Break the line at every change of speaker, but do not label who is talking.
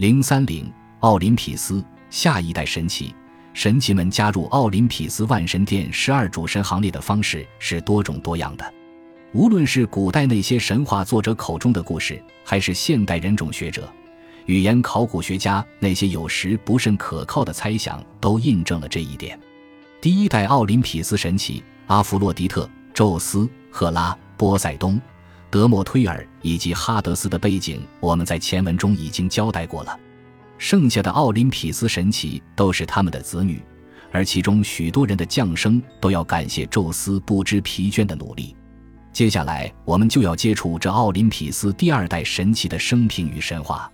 零三零奥林匹斯下一代神奇，神奇们加入奥林匹斯万神殿十二主神行列的方式是多种多样的。无论是古代那些神话作者口中的故事，还是现代人种学者、语言考古学家那些有时不甚可靠的猜想，都印证了这一点。第一代奥林匹斯神奇阿弗洛狄特、宙斯、赫拉、波塞冬。德莫忒尔以及哈德斯的背景，我们在前文中已经交代过了。剩下的奥林匹斯神奇都是他们的子女，而其中许多人的降生都要感谢宙斯不知疲倦的努力。接下来，我们就要接触这奥林匹斯第二代神奇的生平与神话。